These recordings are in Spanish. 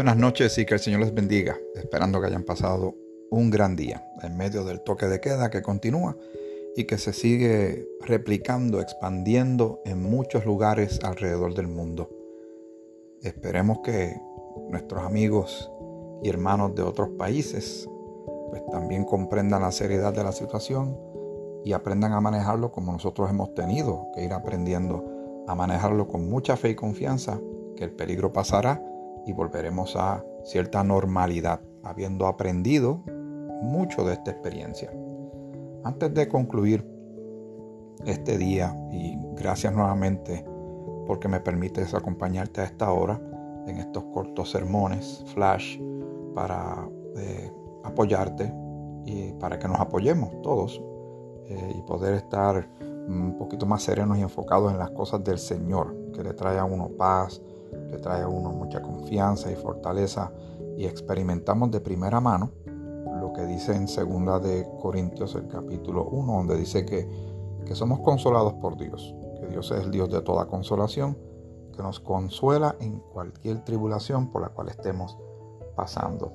Buenas noches y que el Señor les bendiga, esperando que hayan pasado un gran día en medio del toque de queda que continúa y que se sigue replicando, expandiendo en muchos lugares alrededor del mundo. Esperemos que nuestros amigos y hermanos de otros países pues también comprendan la seriedad de la situación y aprendan a manejarlo como nosotros hemos tenido que ir aprendiendo a manejarlo con mucha fe y confianza, que el peligro pasará y volveremos a cierta normalidad, habiendo aprendido mucho de esta experiencia. Antes de concluir este día, y gracias nuevamente porque me permites acompañarte a esta hora en estos cortos sermones, flash, para eh, apoyarte y para que nos apoyemos todos eh, y poder estar un poquito más serenos y enfocados en las cosas del Señor, que le trae a uno paz, le trae a uno mucha confianza y fortaleza y experimentamos de primera mano lo que dice en segunda de Corintios el capítulo 1 donde dice que, que somos consolados por Dios, que Dios es el Dios de toda consolación, que nos consuela en cualquier tribulación por la cual estemos pasando.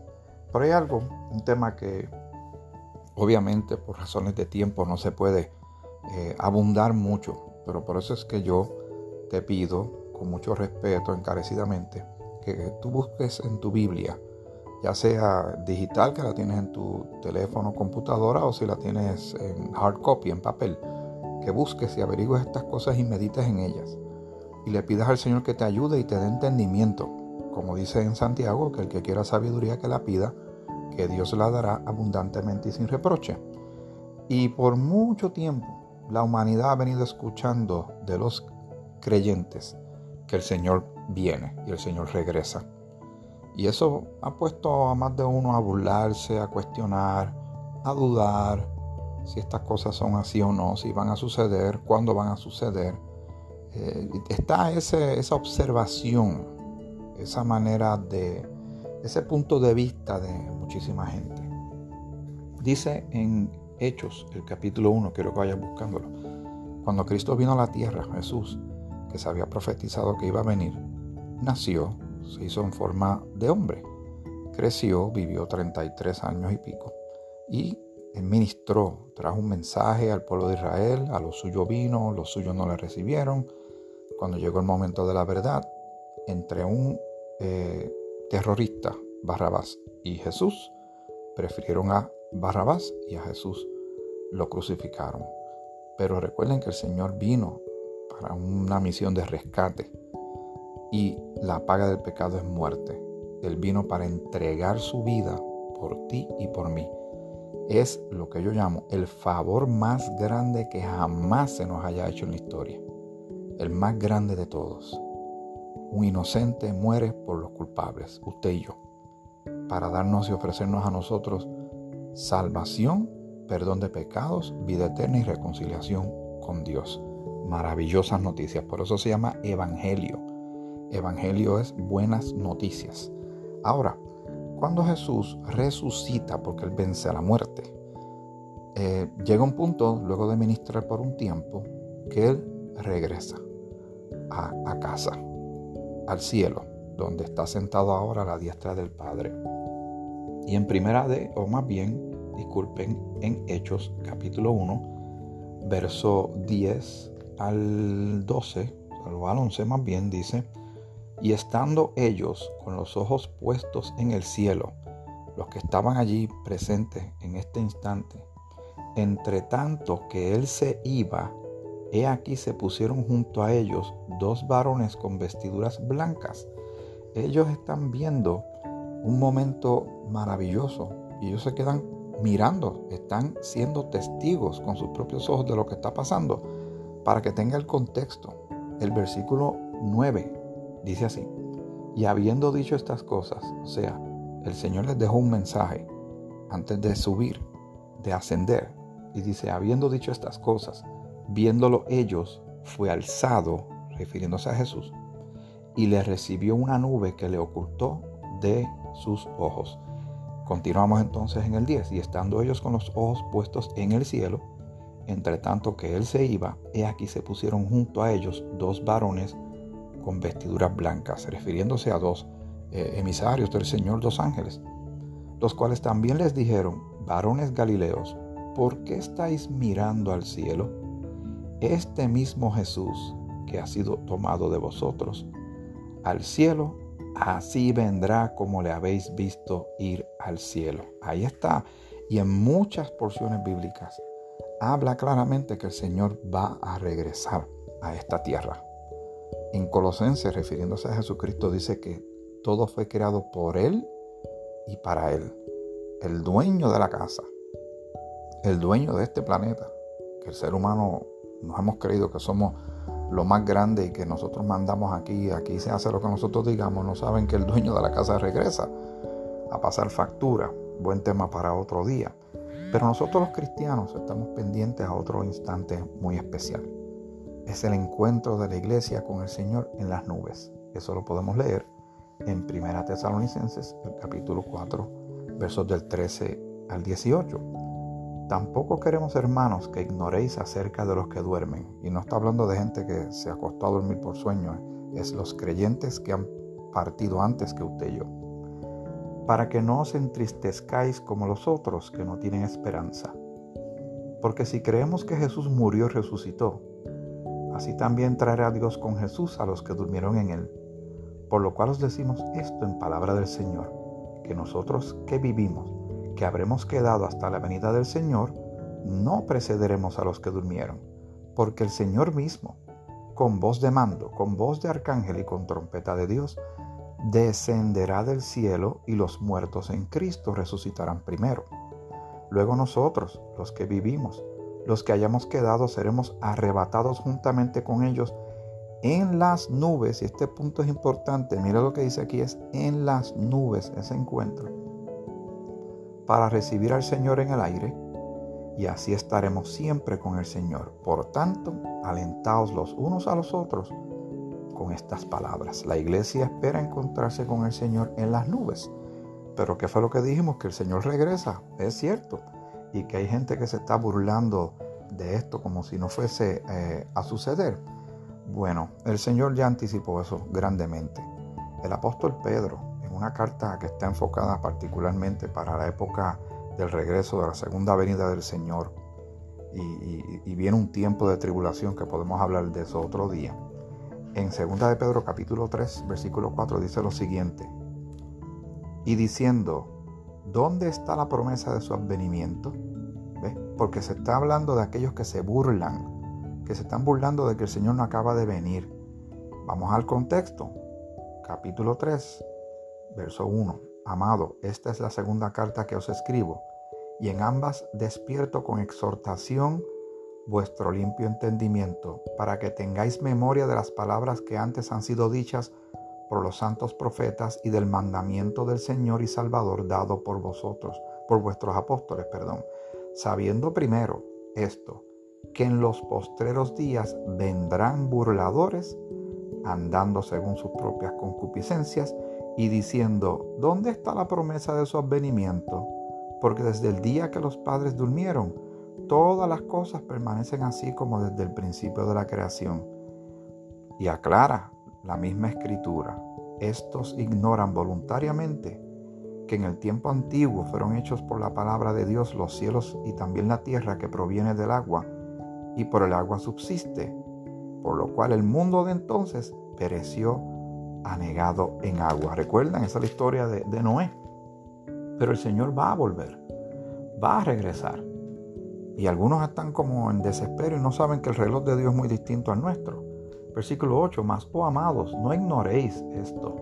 Pero hay algo, un tema que obviamente por razones de tiempo no se puede eh, abundar mucho, pero por eso es que yo te pido con mucho respeto, encarecidamente, que tú busques en tu Biblia, ya sea digital, que la tienes en tu teléfono, computadora, o si la tienes en hard copy, en papel, que busques y averigües estas cosas y medites en ellas. Y le pidas al Señor que te ayude y te dé entendimiento. Como dice en Santiago, que el que quiera sabiduría que la pida, que Dios la dará abundantemente y sin reproche. Y por mucho tiempo la humanidad ha venido escuchando de los creyentes que el Señor viene y el Señor regresa. Y eso ha puesto a más de uno a burlarse, a cuestionar, a dudar si estas cosas son así o no, si van a suceder, cuándo van a suceder. Eh, está esa observación, esa manera de, ese punto de vista de muchísima gente. Dice en Hechos, el capítulo 1, quiero que vayas buscándolo. Cuando Cristo vino a la tierra, Jesús, se había profetizado que iba a venir, nació, se hizo en forma de hombre, creció, vivió 33 años y pico y ministró, trajo un mensaje al pueblo de Israel, a los suyos vino, los suyos no le recibieron. Cuando llegó el momento de la verdad, entre un eh, terrorista, Barrabás, y Jesús, prefirieron a Barrabás y a Jesús lo crucificaron. Pero recuerden que el Señor vino para una misión de rescate. Y la paga del pecado es muerte. Él vino para entregar su vida por ti y por mí. Es lo que yo llamo el favor más grande que jamás se nos haya hecho en la historia. El más grande de todos. Un inocente muere por los culpables, usted y yo, para darnos y ofrecernos a nosotros salvación, perdón de pecados, vida eterna y reconciliación con Dios maravillosas noticias. Por eso se llama Evangelio. Evangelio es buenas noticias. Ahora, cuando Jesús resucita porque Él vence a la muerte, eh, llega un punto, luego de ministrar por un tiempo, que Él regresa a, a casa, al cielo, donde está sentado ahora a la diestra del Padre. Y en primera de, o más bien, disculpen, en Hechos capítulo 1, verso 10 al 12, o al 11 más bien, dice, y estando ellos con los ojos puestos en el cielo, los que estaban allí presentes en este instante, entre tanto que él se iba, he aquí se pusieron junto a ellos dos varones con vestiduras blancas. Ellos están viendo un momento maravilloso y ellos se quedan mirando, están siendo testigos con sus propios ojos de lo que está pasando para que tenga el contexto, el versículo 9 dice así, y habiendo dicho estas cosas, o sea, el Señor les dejó un mensaje antes de subir, de ascender, y dice, habiendo dicho estas cosas, viéndolo ellos, fue alzado, refiriéndose a Jesús, y le recibió una nube que le ocultó de sus ojos. Continuamos entonces en el 10, y estando ellos con los ojos puestos en el cielo, entre tanto que él se iba, he aquí se pusieron junto a ellos dos varones con vestiduras blancas, refiriéndose a dos eh, emisarios del Señor dos ángeles, los cuales también les dijeron, varones Galileos, ¿por qué estáis mirando al cielo? Este mismo Jesús que ha sido tomado de vosotros al cielo, así vendrá como le habéis visto ir al cielo. Ahí está. Y en muchas porciones bíblicas habla claramente que el Señor va a regresar a esta tierra. En Colosenses, refiriéndose a Jesucristo, dice que todo fue creado por Él y para Él. El dueño de la casa, el dueño de este planeta, que el ser humano nos hemos creído que somos lo más grande y que nosotros mandamos aquí, aquí se hace lo que nosotros digamos, no saben que el dueño de la casa regresa a pasar factura. Buen tema para otro día. Pero nosotros los cristianos estamos pendientes a otro instante muy especial. Es el encuentro de la iglesia con el Señor en las nubes. Eso lo podemos leer en Primera Tesalonicenses, el capítulo 4, versos del 13 al 18. Tampoco queremos, hermanos, que ignoréis acerca de los que duermen. Y no está hablando de gente que se acostó a dormir por sueño, es los creyentes que han partido antes que usted y yo. Para que no os entristezcáis como los otros que no tienen esperanza. Porque si creemos que Jesús murió y resucitó, así también traerá Dios con Jesús a los que durmieron en él. Por lo cual os decimos esto en palabra del Señor, que nosotros que vivimos, que habremos quedado hasta la venida del Señor, no precederemos a los que durmieron, porque el Señor mismo, con voz de mando, con voz de arcángel y con trompeta de Dios, descenderá del cielo y los muertos en Cristo resucitarán primero. Luego nosotros, los que vivimos, los que hayamos quedado, seremos arrebatados juntamente con ellos en las nubes. Y este punto es importante, mira lo que dice aquí, es en las nubes ese encuentro para recibir al Señor en el aire, y así estaremos siempre con el Señor. Por tanto, alentaos los unos a los otros con estas palabras. La iglesia espera encontrarse con el Señor en las nubes. Pero ¿qué fue lo que dijimos? Que el Señor regresa, es cierto. Y que hay gente que se está burlando de esto como si no fuese eh, a suceder. Bueno, el Señor ya anticipó eso grandemente. El apóstol Pedro una carta que está enfocada particularmente para la época del regreso de la segunda venida del Señor. Y, viene un tiempo de tribulación que podemos hablar de eso otro día. En 2 de Pedro capítulo 3 versículo 4 dice lo siguiente. Y diciendo, ¿dónde está la promesa de su advenimiento? Porque se está hablando de aquellos que se burlan, que se están burlando de que el Señor no acaba de venir. Vamos al contexto. Capítulo 3, Verso 1. Amado, esta es la segunda carta que os escribo, y en ambas despierto con exhortación vuestro limpio entendimiento, para que tengáis memoria de las palabras que antes han sido dichas por los santos profetas y del mandamiento del Señor y Salvador dado por vosotros, por vuestros apóstoles, perdón, sabiendo primero esto, que en los postreros días vendrán burladores, andando según sus propias concupiscencias, y diciendo, ¿dónde está la promesa de su advenimiento? Porque desde el día que los padres durmieron, todas las cosas permanecen así como desde el principio de la creación. Y aclara la misma escritura, estos ignoran voluntariamente que en el tiempo antiguo fueron hechos por la palabra de Dios los cielos y también la tierra que proviene del agua, y por el agua subsiste, por lo cual el mundo de entonces pereció anegado en agua. ¿Recuerdan? Esa es la historia de, de Noé. Pero el Señor va a volver, va a regresar. Y algunos están como en desespero y no saben que el reloj de Dios es muy distinto al nuestro. Versículo 8, más, oh amados, no ignoréis esto,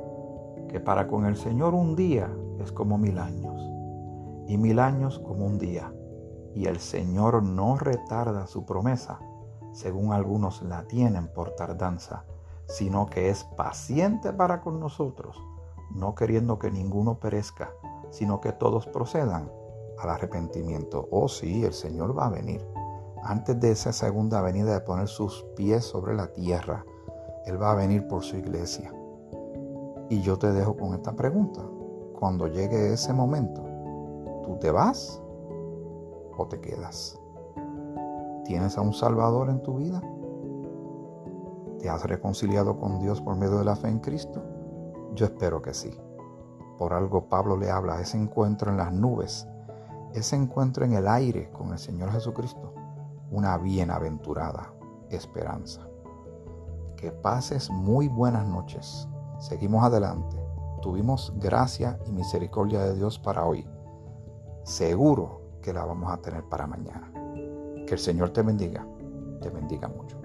que para con el Señor un día es como mil años, y mil años como un día. Y el Señor no retarda su promesa, según algunos la tienen por tardanza, sino que es paciente para con nosotros, no queriendo que ninguno perezca, sino que todos procedan al arrepentimiento. Oh sí, el Señor va a venir. Antes de esa segunda venida de poner sus pies sobre la tierra, Él va a venir por su iglesia. Y yo te dejo con esta pregunta. Cuando llegue ese momento, ¿tú te vas o te quedas? ¿Tienes a un Salvador en tu vida? ¿Te has reconciliado con Dios por medio de la fe en Cristo? Yo espero que sí. Por algo Pablo le habla ese encuentro en las nubes, ese encuentro en el aire con el Señor Jesucristo, una bienaventurada esperanza. Que pases muy buenas noches. Seguimos adelante. Tuvimos gracia y misericordia de Dios para hoy. Seguro que la vamos a tener para mañana. Que el Señor te bendiga, te bendiga mucho.